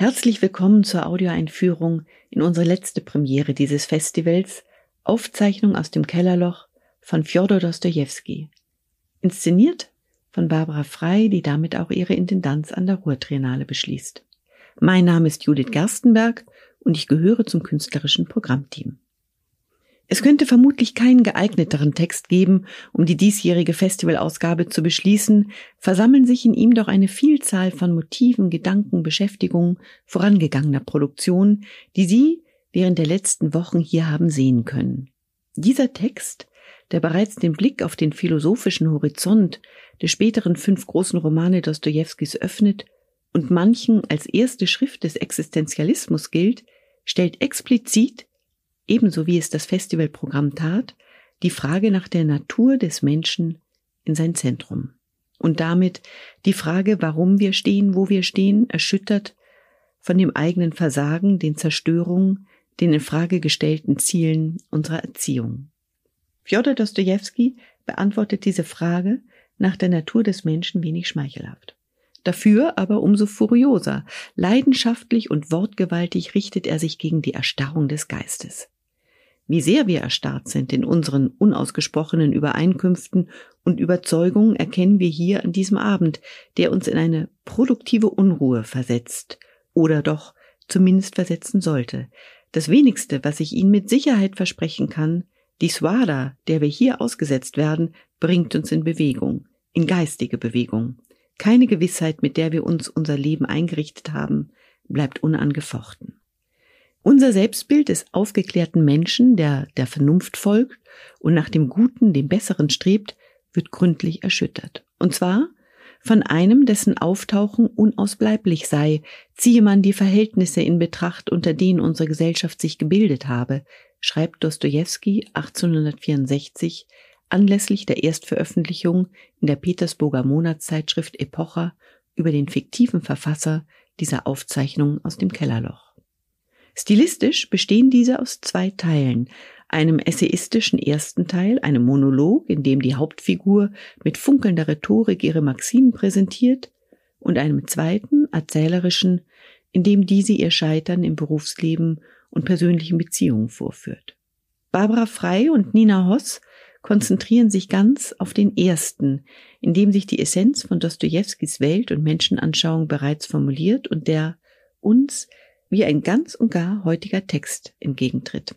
Herzlich willkommen zur Audioeinführung in unsere letzte Premiere dieses Festivals, Aufzeichnung aus dem Kellerloch von Fjodor Dostojewski. Inszeniert von Barbara Frei, die damit auch ihre Intendanz an der Ruhrtriennale beschließt. Mein Name ist Judith Gerstenberg und ich gehöre zum künstlerischen Programmteam. Es könnte vermutlich keinen geeigneteren Text geben, um die diesjährige Festivalausgabe zu beschließen, versammeln sich in ihm doch eine Vielzahl von Motiven, Gedanken, Beschäftigungen vorangegangener Produktion, die Sie während der letzten Wochen hier haben sehen können. Dieser Text, der bereits den Blick auf den philosophischen Horizont der späteren fünf großen Romane Dostojewskis öffnet und manchen als erste Schrift des Existenzialismus gilt, stellt explizit ebenso wie es das Festivalprogramm tat, die Frage nach der Natur des Menschen in sein Zentrum. Und damit die Frage, warum wir stehen, wo wir stehen, erschüttert von dem eigenen Versagen, den Zerstörungen, den in Frage gestellten Zielen unserer Erziehung. Fjodor Dostojewski beantwortet diese Frage nach der Natur des Menschen wenig schmeichelhaft. Dafür aber umso furioser, leidenschaftlich und wortgewaltig richtet er sich gegen die Erstarrung des Geistes. Wie sehr wir erstarrt sind in unseren unausgesprochenen Übereinkünften und Überzeugungen erkennen wir hier an diesem Abend, der uns in eine produktive Unruhe versetzt oder doch zumindest versetzen sollte. Das wenigste, was ich Ihnen mit Sicherheit versprechen kann, die Swada, der wir hier ausgesetzt werden, bringt uns in Bewegung, in geistige Bewegung. Keine Gewissheit, mit der wir uns unser Leben eingerichtet haben, bleibt unangefochten. Unser Selbstbild des aufgeklärten Menschen, der der Vernunft folgt und nach dem Guten, dem Besseren strebt, wird gründlich erschüttert. Und zwar von einem, dessen Auftauchen unausbleiblich sei, ziehe man die Verhältnisse in Betracht, unter denen unsere Gesellschaft sich gebildet habe, schreibt Dostojewski 1864 anlässlich der Erstveröffentlichung in der Petersburger Monatszeitschrift Epocha über den fiktiven Verfasser dieser Aufzeichnung aus dem Kellerloch. Stilistisch bestehen diese aus zwei Teilen, einem essayistischen ersten Teil, einem Monolog, in dem die Hauptfigur mit funkelnder Rhetorik ihre Maximen präsentiert, und einem zweiten, erzählerischen, in dem diese ihr Scheitern im Berufsleben und persönlichen Beziehungen vorführt. Barbara Frei und Nina Hoss konzentrieren sich ganz auf den ersten, in dem sich die Essenz von Dostojewskis Welt- und Menschenanschauung bereits formuliert und der uns wie ein ganz und gar heutiger Text entgegentritt.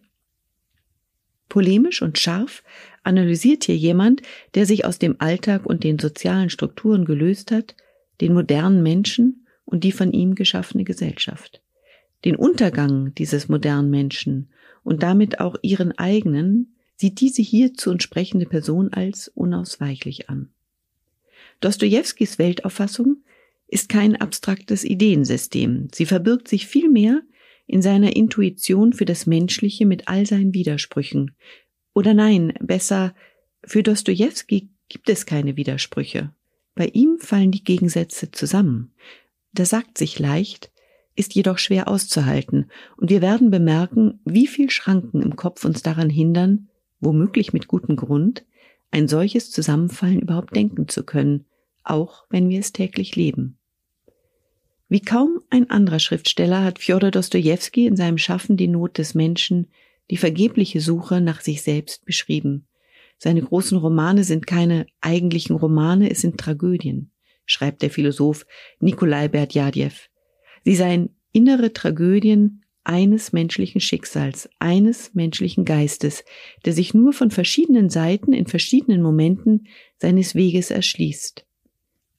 Polemisch und scharf analysiert hier jemand, der sich aus dem Alltag und den sozialen Strukturen gelöst hat, den modernen Menschen und die von ihm geschaffene Gesellschaft. Den Untergang dieses modernen Menschen und damit auch ihren eigenen sieht diese hierzu entsprechende Person als unausweichlich an. Dostojewskis Weltauffassung ist kein abstraktes Ideensystem. Sie verbirgt sich vielmehr in seiner Intuition für das Menschliche mit all seinen Widersprüchen. Oder nein, besser, für Dostojewski gibt es keine Widersprüche. Bei ihm fallen die Gegensätze zusammen. Das sagt sich leicht, ist jedoch schwer auszuhalten, und wir werden bemerken, wie viel Schranken im Kopf uns daran hindern, womöglich mit gutem Grund, ein solches Zusammenfallen überhaupt denken zu können, auch wenn wir es täglich leben. Wie kaum ein anderer Schriftsteller hat Fjodor Dostojewski in seinem Schaffen die Not des Menschen, die vergebliche Suche nach sich selbst beschrieben. Seine großen Romane sind keine eigentlichen Romane, es sind Tragödien, schreibt der Philosoph Nikolai Berdjajew. Sie seien innere Tragödien eines menschlichen Schicksals, eines menschlichen Geistes, der sich nur von verschiedenen Seiten in verschiedenen Momenten seines Weges erschließt.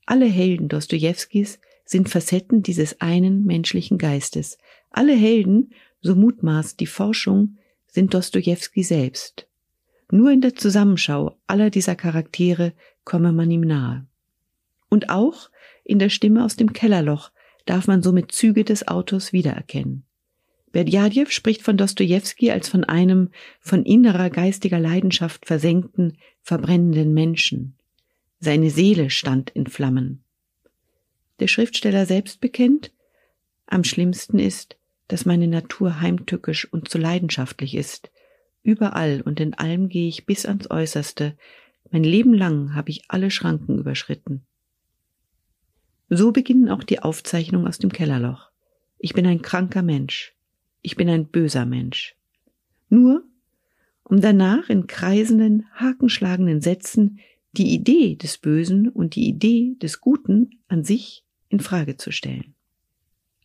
Alle Helden Dostojewskis sind Facetten dieses einen menschlichen Geistes. Alle Helden, so mutmaßt die Forschung, sind Dostojewski selbst. Nur in der Zusammenschau aller dieser Charaktere komme man ihm nahe. Und auch in der Stimme aus dem Kellerloch darf man somit Züge des Autors wiedererkennen. Berdjajew spricht von Dostojewski als von einem von innerer geistiger Leidenschaft versenkten, verbrennenden Menschen. Seine Seele stand in Flammen der Schriftsteller selbst bekennt, am schlimmsten ist, dass meine Natur heimtückisch und zu leidenschaftlich ist. Überall und in allem gehe ich bis ans Äußerste. Mein Leben lang habe ich alle Schranken überschritten. So beginnen auch die Aufzeichnungen aus dem Kellerloch. ich bin ein kranker Mensch, ich bin ein böser Mensch. Nur, um danach in kreisenden, hakenschlagenden Sätzen die Idee des Bösen und die Idee des Guten an sich in Frage zu stellen.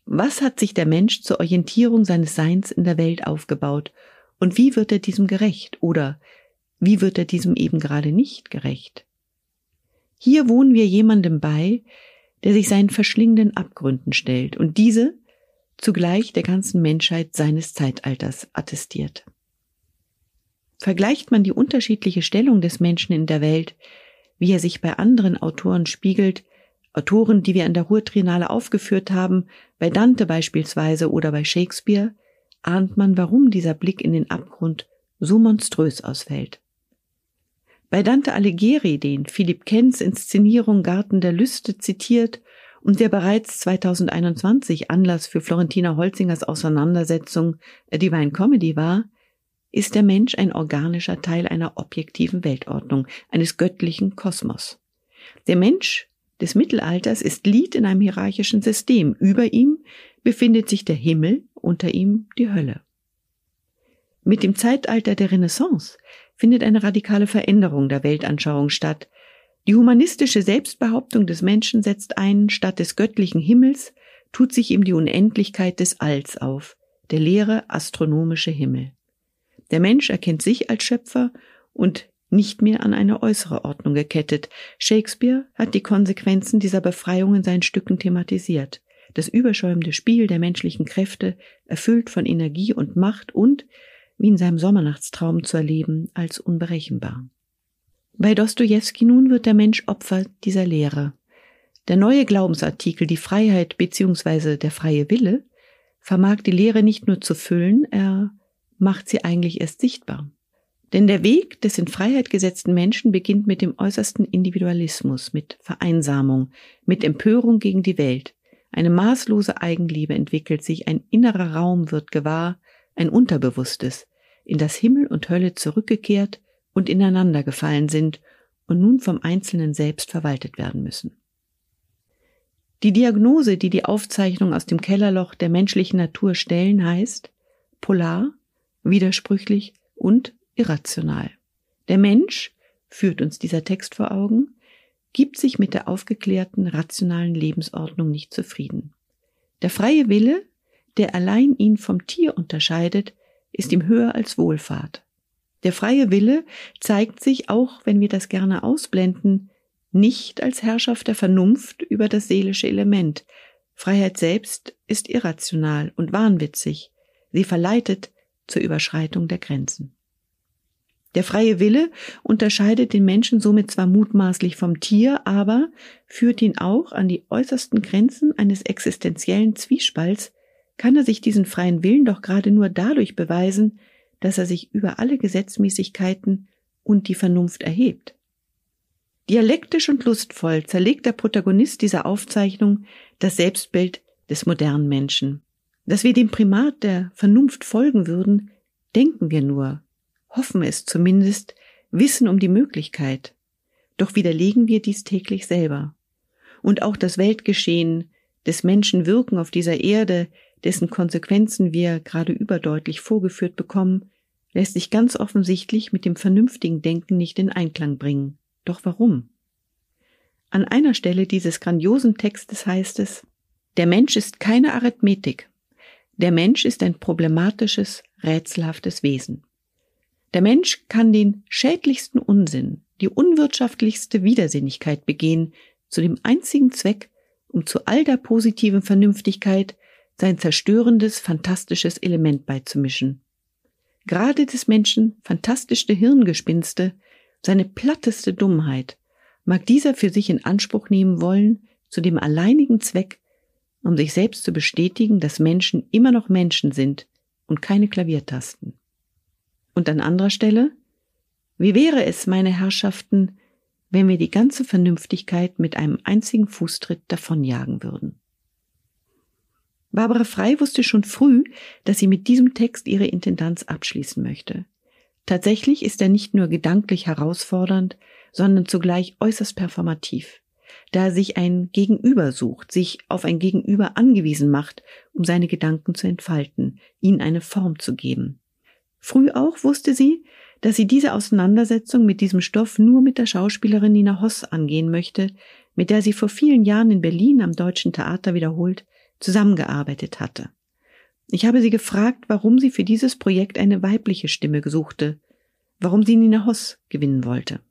Was hat sich der Mensch zur Orientierung seines Seins in der Welt aufgebaut und wie wird er diesem gerecht oder wie wird er diesem eben gerade nicht gerecht? Hier wohnen wir jemandem bei, der sich seinen verschlingenden Abgründen stellt und diese zugleich der ganzen Menschheit seines Zeitalters attestiert. Vergleicht man die unterschiedliche Stellung des Menschen in der Welt, wie er sich bei anderen Autoren spiegelt, Autoren, die wir an der Ruhrtriennale aufgeführt haben, bei Dante beispielsweise oder bei Shakespeare, ahnt man, warum dieser Blick in den Abgrund so monströs ausfällt. Bei Dante Alighieri, den Philipp Kenz Inszenierung Garten der Lüste zitiert und der bereits 2021 Anlass für Florentina Holzingers Auseinandersetzung Divine Comedy war, ist der Mensch ein organischer Teil einer objektiven Weltordnung, eines göttlichen Kosmos. Der Mensch des Mittelalters ist Lied in einem hierarchischen System. Über ihm befindet sich der Himmel, unter ihm die Hölle. Mit dem Zeitalter der Renaissance findet eine radikale Veränderung der Weltanschauung statt. Die humanistische Selbstbehauptung des Menschen setzt ein, statt des göttlichen Himmels tut sich ihm die Unendlichkeit des Alls auf, der leere astronomische Himmel. Der Mensch erkennt sich als Schöpfer und nicht mehr an eine äußere Ordnung gekettet. Shakespeare hat die Konsequenzen dieser Befreiung in seinen Stücken thematisiert. Das überschäumende Spiel der menschlichen Kräfte, erfüllt von Energie und Macht und, wie in seinem Sommernachtstraum zu erleben, als unberechenbar. Bei Dostoevsky nun wird der Mensch Opfer dieser Lehre. Der neue Glaubensartikel, die Freiheit bzw. der freie Wille, vermag die Lehre nicht nur zu füllen, er macht sie eigentlich erst sichtbar. Denn der Weg des in Freiheit gesetzten Menschen beginnt mit dem äußersten Individualismus, mit Vereinsamung, mit Empörung gegen die Welt. Eine maßlose Eigenliebe entwickelt sich, ein innerer Raum wird gewahr, ein Unterbewusstes, in das Himmel und Hölle zurückgekehrt und ineinander gefallen sind und nun vom Einzelnen selbst verwaltet werden müssen. Die Diagnose, die die Aufzeichnung aus dem Kellerloch der menschlichen Natur stellen, heißt polar, widersprüchlich und irrational. Der Mensch, führt uns dieser Text vor Augen, gibt sich mit der aufgeklärten, rationalen Lebensordnung nicht zufrieden. Der freie Wille, der allein ihn vom Tier unterscheidet, ist ihm höher als Wohlfahrt. Der freie Wille zeigt sich, auch wenn wir das gerne ausblenden, nicht als Herrschaft der Vernunft über das seelische Element. Freiheit selbst ist irrational und wahnwitzig. Sie verleitet zur Überschreitung der Grenzen. Der freie Wille unterscheidet den Menschen somit zwar mutmaßlich vom Tier, aber führt ihn auch an die äußersten Grenzen eines existenziellen Zwiespalts, kann er sich diesen freien Willen doch gerade nur dadurch beweisen, dass er sich über alle Gesetzmäßigkeiten und die Vernunft erhebt. Dialektisch und lustvoll zerlegt der Protagonist dieser Aufzeichnung das Selbstbild des modernen Menschen. Dass wir dem Primat der Vernunft folgen würden, denken wir nur, hoffen es zumindest, wissen um die Möglichkeit. Doch widerlegen wir dies täglich selber. Und auch das Weltgeschehen des Menschen wirken auf dieser Erde, dessen Konsequenzen wir gerade überdeutlich vorgeführt bekommen, lässt sich ganz offensichtlich mit dem vernünftigen Denken nicht in Einklang bringen. Doch warum? An einer Stelle dieses grandiosen Textes heißt es, der Mensch ist keine Arithmetik, der Mensch ist ein problematisches, rätselhaftes Wesen. Der Mensch kann den schädlichsten Unsinn, die unwirtschaftlichste Widersinnigkeit begehen, zu dem einzigen Zweck, um zu all der positiven Vernünftigkeit sein zerstörendes, fantastisches Element beizumischen. Gerade des Menschen fantastischste Hirngespinste, seine platteste Dummheit, mag dieser für sich in Anspruch nehmen wollen, zu dem alleinigen Zweck, um sich selbst zu bestätigen, dass Menschen immer noch Menschen sind und keine Klaviertasten. Und an anderer Stelle, wie wäre es, meine Herrschaften, wenn wir die ganze Vernünftigkeit mit einem einzigen Fußtritt davonjagen würden? Barbara Frei wusste schon früh, dass sie mit diesem Text ihre Intendanz abschließen möchte. Tatsächlich ist er nicht nur gedanklich herausfordernd, sondern zugleich äußerst performativ. da er sich ein Gegenüber sucht, sich auf ein Gegenüber angewiesen macht, um seine Gedanken zu entfalten, ihnen eine Form zu geben. Früh auch wusste sie, dass sie diese Auseinandersetzung mit diesem Stoff nur mit der Schauspielerin Nina Hoss angehen möchte, mit der sie vor vielen Jahren in Berlin am Deutschen Theater wiederholt zusammengearbeitet hatte. Ich habe sie gefragt, warum sie für dieses Projekt eine weibliche Stimme gesuchte, warum sie Nina Hoss gewinnen wollte.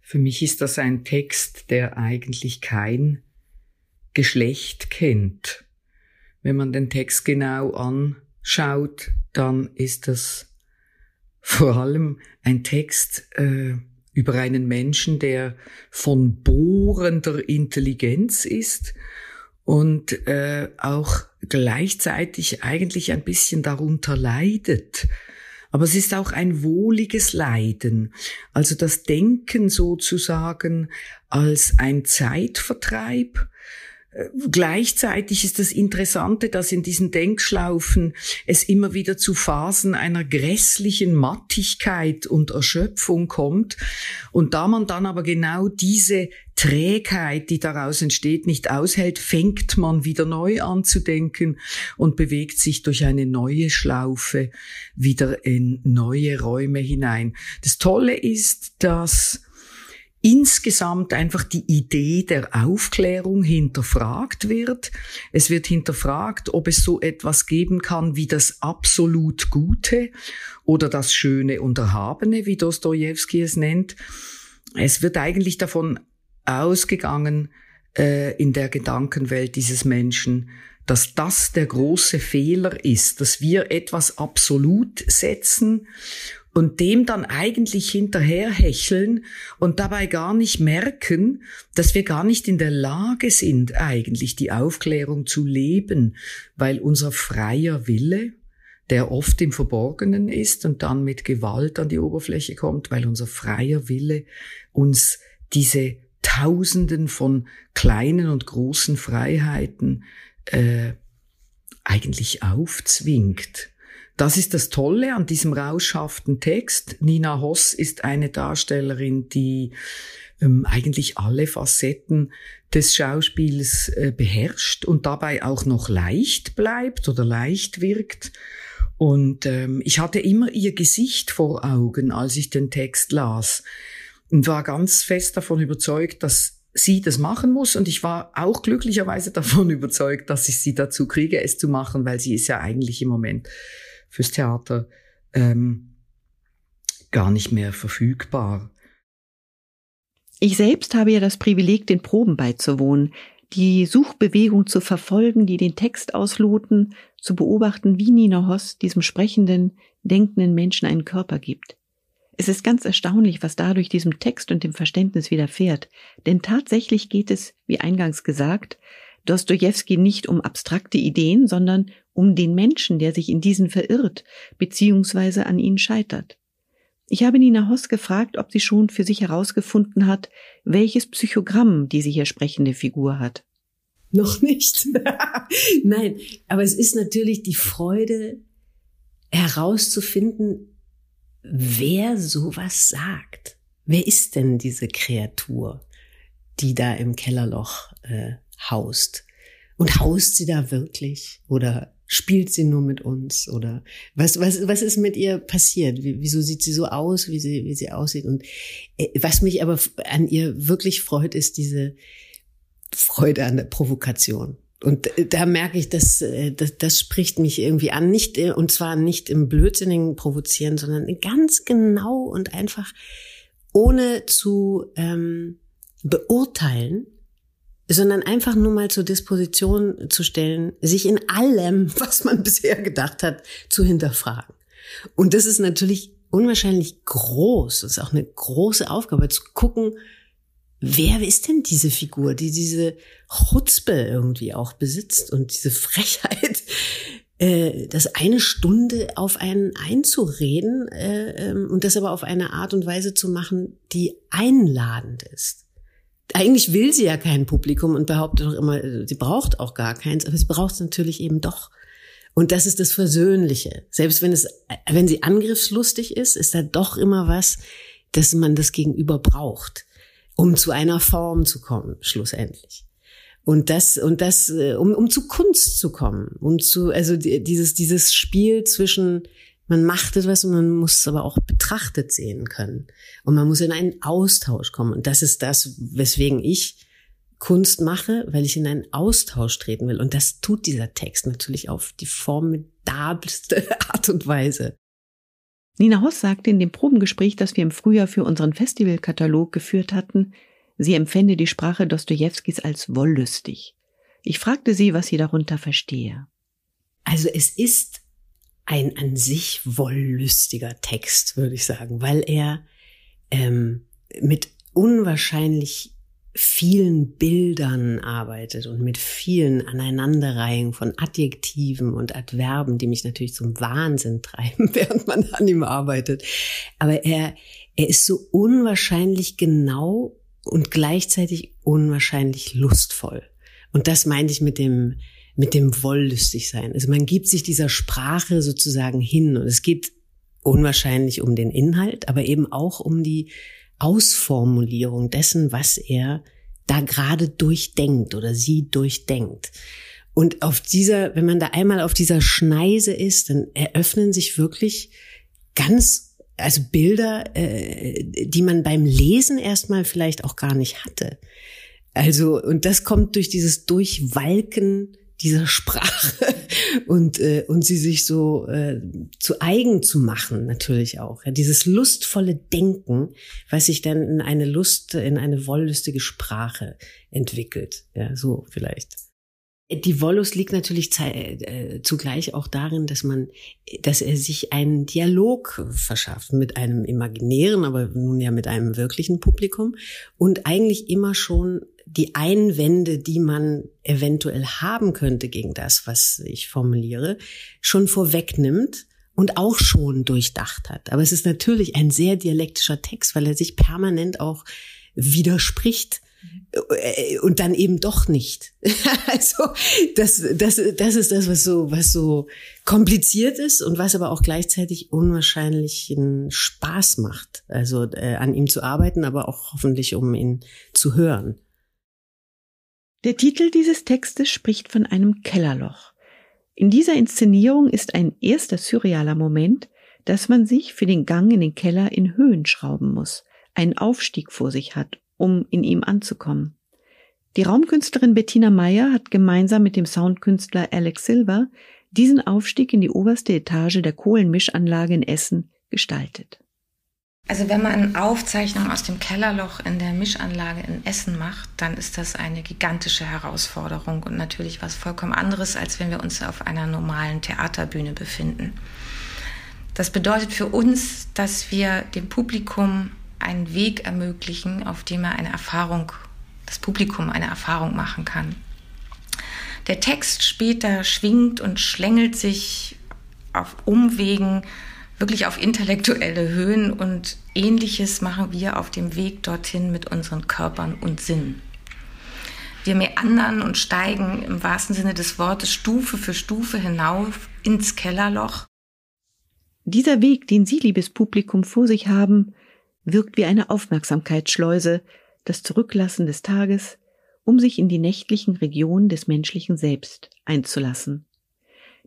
Für mich ist das ein Text, der eigentlich kein Geschlecht kennt. Wenn man den Text genau anschaut, dann ist das vor allem ein Text äh, über einen Menschen, der von bohrender Intelligenz ist und äh, auch gleichzeitig eigentlich ein bisschen darunter leidet. Aber es ist auch ein wohliges Leiden, also das Denken sozusagen als ein Zeitvertreib, Gleichzeitig ist das Interessante, dass in diesen Denkschlaufen es immer wieder zu Phasen einer grässlichen Mattigkeit und Erschöpfung kommt. Und da man dann aber genau diese Trägheit, die daraus entsteht, nicht aushält, fängt man wieder neu an zu denken und bewegt sich durch eine neue Schlaufe wieder in neue Räume hinein. Das Tolle ist, dass insgesamt einfach die Idee der Aufklärung hinterfragt wird. Es wird hinterfragt, ob es so etwas geben kann wie das absolut Gute oder das Schöne und Erhabene, wie Dostoevsky es nennt. Es wird eigentlich davon ausgegangen, äh, in der Gedankenwelt dieses Menschen, dass das der große Fehler ist, dass wir etwas absolut setzen und dem dann eigentlich hinterherhecheln und dabei gar nicht merken, dass wir gar nicht in der Lage sind, eigentlich die Aufklärung zu leben, weil unser freier Wille, der oft im Verborgenen ist und dann mit Gewalt an die Oberfläche kommt, weil unser freier Wille uns diese Tausenden von kleinen und großen Freiheiten äh, eigentlich aufzwingt. Das ist das Tolle an diesem rauschhaften Text. Nina Hoss ist eine Darstellerin, die ähm, eigentlich alle Facetten des Schauspiels äh, beherrscht und dabei auch noch leicht bleibt oder leicht wirkt. Und ähm, ich hatte immer ihr Gesicht vor Augen, als ich den Text las und war ganz fest davon überzeugt, dass sie das machen muss. Und ich war auch glücklicherweise davon überzeugt, dass ich sie dazu kriege, es zu machen, weil sie ist ja eigentlich im Moment fürs Theater ähm, gar nicht mehr verfügbar. Ich selbst habe ja das Privileg, den Proben beizuwohnen, die Suchbewegung zu verfolgen, die den Text ausloten, zu beobachten, wie Nina Hoss diesem sprechenden, denkenden Menschen einen Körper gibt. Es ist ganz erstaunlich, was dadurch diesem Text und dem Verständnis widerfährt, denn tatsächlich geht es, wie eingangs gesagt, Dostoevsky nicht um abstrakte Ideen, sondern um den Menschen, der sich in diesen verirrt, beziehungsweise an ihnen scheitert. Ich habe Nina Hoss gefragt, ob sie schon für sich herausgefunden hat, welches Psychogramm diese hier sprechende Figur hat. Noch nicht. Nein, aber es ist natürlich die Freude herauszufinden, wer sowas sagt. Wer ist denn diese Kreatur, die da im Kellerloch äh, haust? Und haust sie da wirklich? Oder spielt sie nur mit uns? Oder was, was, was ist mit ihr passiert? Wieso sieht sie so aus, wie sie, wie sie aussieht? Und äh, was mich aber an ihr wirklich freut, ist diese Freude an der Provokation. Und äh, da merke ich, dass, äh, das, das spricht mich irgendwie an. Nicht, und zwar nicht im blödsinnigen Provozieren, sondern ganz genau und einfach ohne zu ähm, beurteilen, sondern einfach nur mal zur Disposition zu stellen, sich in allem, was man bisher gedacht hat, zu hinterfragen. Und das ist natürlich unwahrscheinlich groß. Das ist auch eine große Aufgabe, zu gucken, wer ist denn diese Figur, die diese Chutzpe irgendwie auch besitzt und diese Frechheit, äh, das eine Stunde auf einen einzureden äh, ähm, und das aber auf eine Art und Weise zu machen, die einladend ist eigentlich will sie ja kein Publikum und behauptet doch immer, sie braucht auch gar keins, aber sie braucht es natürlich eben doch. Und das ist das Versöhnliche. Selbst wenn es, wenn sie angriffslustig ist, ist da doch immer was, dass man das Gegenüber braucht. um zu einer Form zu kommen, schlussendlich. Und das, und das, äh, um, um zu Kunst zu kommen, um zu, also dieses, dieses Spiel zwischen, man macht etwas und man muss es aber auch betrachtet sehen können. Und man muss in einen Austausch kommen. Und das ist das, weswegen ich Kunst mache, weil ich in einen Austausch treten will. Und das tut dieser Text natürlich auf die formidabelste Art und Weise. Nina Hoss sagte in dem Probengespräch, das wir im Frühjahr für unseren Festivalkatalog geführt hatten, sie empfände die Sprache Dostojewskis als wollüstig. Ich fragte sie, was sie darunter verstehe. Also es ist ein an sich wollüstiger Text, würde ich sagen, weil er ähm, mit unwahrscheinlich vielen Bildern arbeitet und mit vielen Aneinanderreihungen von Adjektiven und Adverben, die mich natürlich zum Wahnsinn treiben, während man an ihm arbeitet. Aber er, er ist so unwahrscheinlich genau und gleichzeitig unwahrscheinlich lustvoll. Und das meinte ich mit dem, mit dem wollüstig sein. Also man gibt sich dieser Sprache sozusagen hin und es geht unwahrscheinlich um den Inhalt, aber eben auch um die Ausformulierung dessen, was er da gerade durchdenkt oder sie durchdenkt. Und auf dieser, wenn man da einmal auf dieser Schneise ist, dann eröffnen sich wirklich ganz, also Bilder, äh, die man beim Lesen erstmal vielleicht auch gar nicht hatte. Also, und das kommt durch dieses Durchwalken dieser Sprache und, äh, und sie sich so äh, zu eigen zu machen, natürlich auch. Ja, dieses lustvolle Denken, was sich dann in eine Lust, in eine wollüstige Sprache entwickelt. Ja, so vielleicht. Die Wollust liegt natürlich äh, zugleich auch darin, dass man, dass er sich einen Dialog verschafft mit einem imaginären, aber nun ja mit einem wirklichen Publikum und eigentlich immer schon die Einwände, die man eventuell haben könnte gegen das, was ich formuliere, schon vorwegnimmt und auch schon durchdacht hat. Aber es ist natürlich ein sehr dialektischer Text, weil er sich permanent auch widerspricht äh, und dann eben doch nicht. also das, das, das ist das, was so, was so kompliziert ist und was aber auch gleichzeitig unwahrscheinlichen Spaß macht. Also äh, an ihm zu arbeiten, aber auch hoffentlich um ihn zu hören. Der Titel dieses Textes spricht von einem Kellerloch. In dieser Inszenierung ist ein erster surrealer Moment, dass man sich für den Gang in den Keller in Höhen schrauben muss, einen Aufstieg vor sich hat, um in ihm anzukommen. Die Raumkünstlerin Bettina Meyer hat gemeinsam mit dem Soundkünstler Alex Silver diesen Aufstieg in die oberste Etage der Kohlenmischanlage in Essen gestaltet. Also wenn man eine Aufzeichnung aus dem Kellerloch in der Mischanlage in Essen macht, dann ist das eine gigantische Herausforderung und natürlich was vollkommen anderes, als wenn wir uns auf einer normalen Theaterbühne befinden. Das bedeutet für uns, dass wir dem Publikum einen Weg ermöglichen, auf dem er eine Erfahrung, das Publikum eine Erfahrung machen kann. Der Text später schwingt und schlängelt sich auf Umwegen wirklich auf intellektuelle Höhen und ähnliches machen wir auf dem Weg dorthin mit unseren Körpern und Sinnen. Wir meandern und steigen im wahrsten Sinne des Wortes Stufe für Stufe hinauf ins Kellerloch. Dieser Weg, den Sie, liebes Publikum, vor sich haben, wirkt wie eine Aufmerksamkeitsschleuse, das Zurücklassen des Tages, um sich in die nächtlichen Regionen des menschlichen Selbst einzulassen.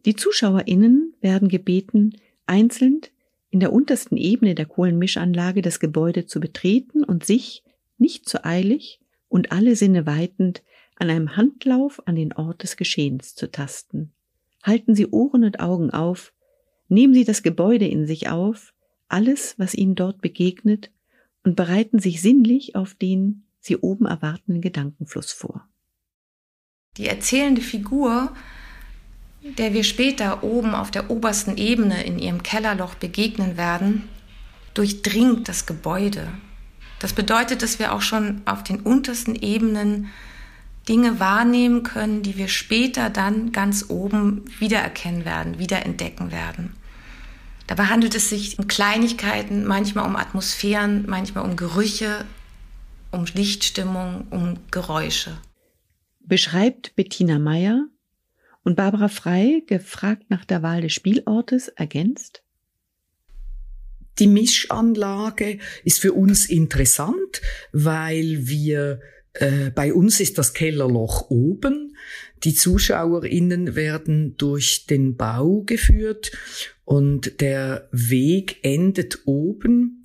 Die ZuschauerInnen werden gebeten, einzeln in der untersten Ebene der Kohlenmischanlage das Gebäude zu betreten und sich, nicht zu eilig und alle Sinne weitend, an einem Handlauf an den Ort des Geschehens zu tasten. Halten Sie Ohren und Augen auf, nehmen Sie das Gebäude in sich auf, alles, was Ihnen dort begegnet, und bereiten sich sinnlich auf den Sie oben erwartenden Gedankenfluss vor. Die erzählende Figur der wir später oben auf der obersten Ebene in ihrem Kellerloch begegnen werden, durchdringt das Gebäude. Das bedeutet, dass wir auch schon auf den untersten Ebenen Dinge wahrnehmen können, die wir später dann ganz oben wiedererkennen werden, wiederentdecken werden. Dabei handelt es sich um Kleinigkeiten, manchmal um Atmosphären, manchmal um Gerüche, um Lichtstimmung, um Geräusche. Beschreibt Bettina Meyer und Barbara Frei, gefragt nach der Wahl des Spielortes, ergänzt? die Mischanlage ist für uns interessant, weil wir äh, bei uns ist das Kellerloch oben. Die ZuschauerInnen werden durch den Bau geführt und der Weg endet oben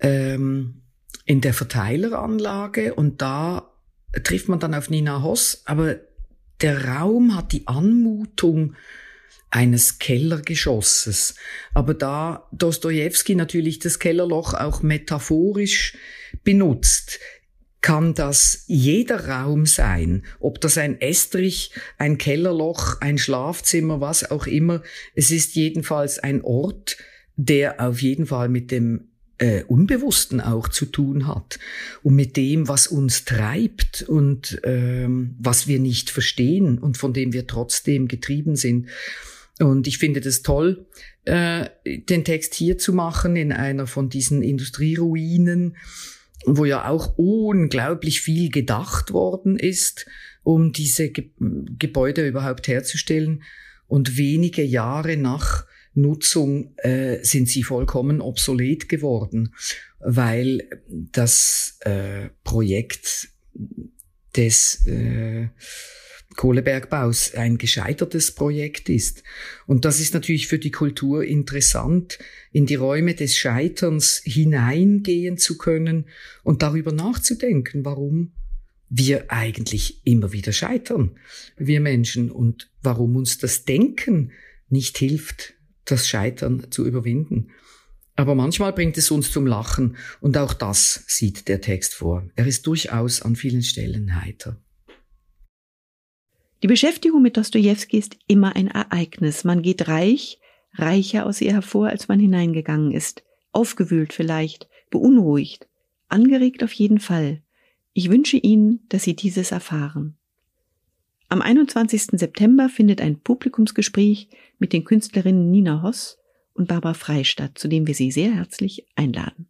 ähm, in der Verteileranlage und da trifft man dann auf Nina Hoss, aber der Raum hat die Anmutung eines Kellergeschosses. Aber da Dostoevsky natürlich das Kellerloch auch metaphorisch benutzt, kann das jeder Raum sein, ob das ein Estrich, ein Kellerloch, ein Schlafzimmer, was auch immer. Es ist jedenfalls ein Ort, der auf jeden Fall mit dem äh, Unbewussten auch zu tun hat und mit dem, was uns treibt und ähm, was wir nicht verstehen und von dem wir trotzdem getrieben sind. Und ich finde das toll, äh, den Text hier zu machen in einer von diesen Industrieruinen, wo ja auch unglaublich viel gedacht worden ist, um diese Ge Gebäude überhaupt herzustellen. Und wenige Jahre nach Nutzung äh, sind sie vollkommen obsolet geworden, weil das äh, Projekt des äh, Kohlebergbaus ein gescheitertes Projekt ist. Und das ist natürlich für die Kultur interessant, in die Räume des Scheiterns hineingehen zu können und darüber nachzudenken, warum wir eigentlich immer wieder scheitern, wir Menschen, und warum uns das Denken nicht hilft, das Scheitern zu überwinden. Aber manchmal bringt es uns zum Lachen und auch das sieht der Text vor. Er ist durchaus an vielen Stellen heiter. Die Beschäftigung mit Dostoevsky ist immer ein Ereignis. Man geht reich, reicher aus ihr hervor, als man hineingegangen ist. Aufgewühlt vielleicht, beunruhigt, angeregt auf jeden Fall. Ich wünsche Ihnen, dass Sie dieses erfahren. Am 21. September findet ein Publikumsgespräch mit den Künstlerinnen Nina Hoss und Barbara Frei statt, zu dem wir Sie sehr herzlich einladen.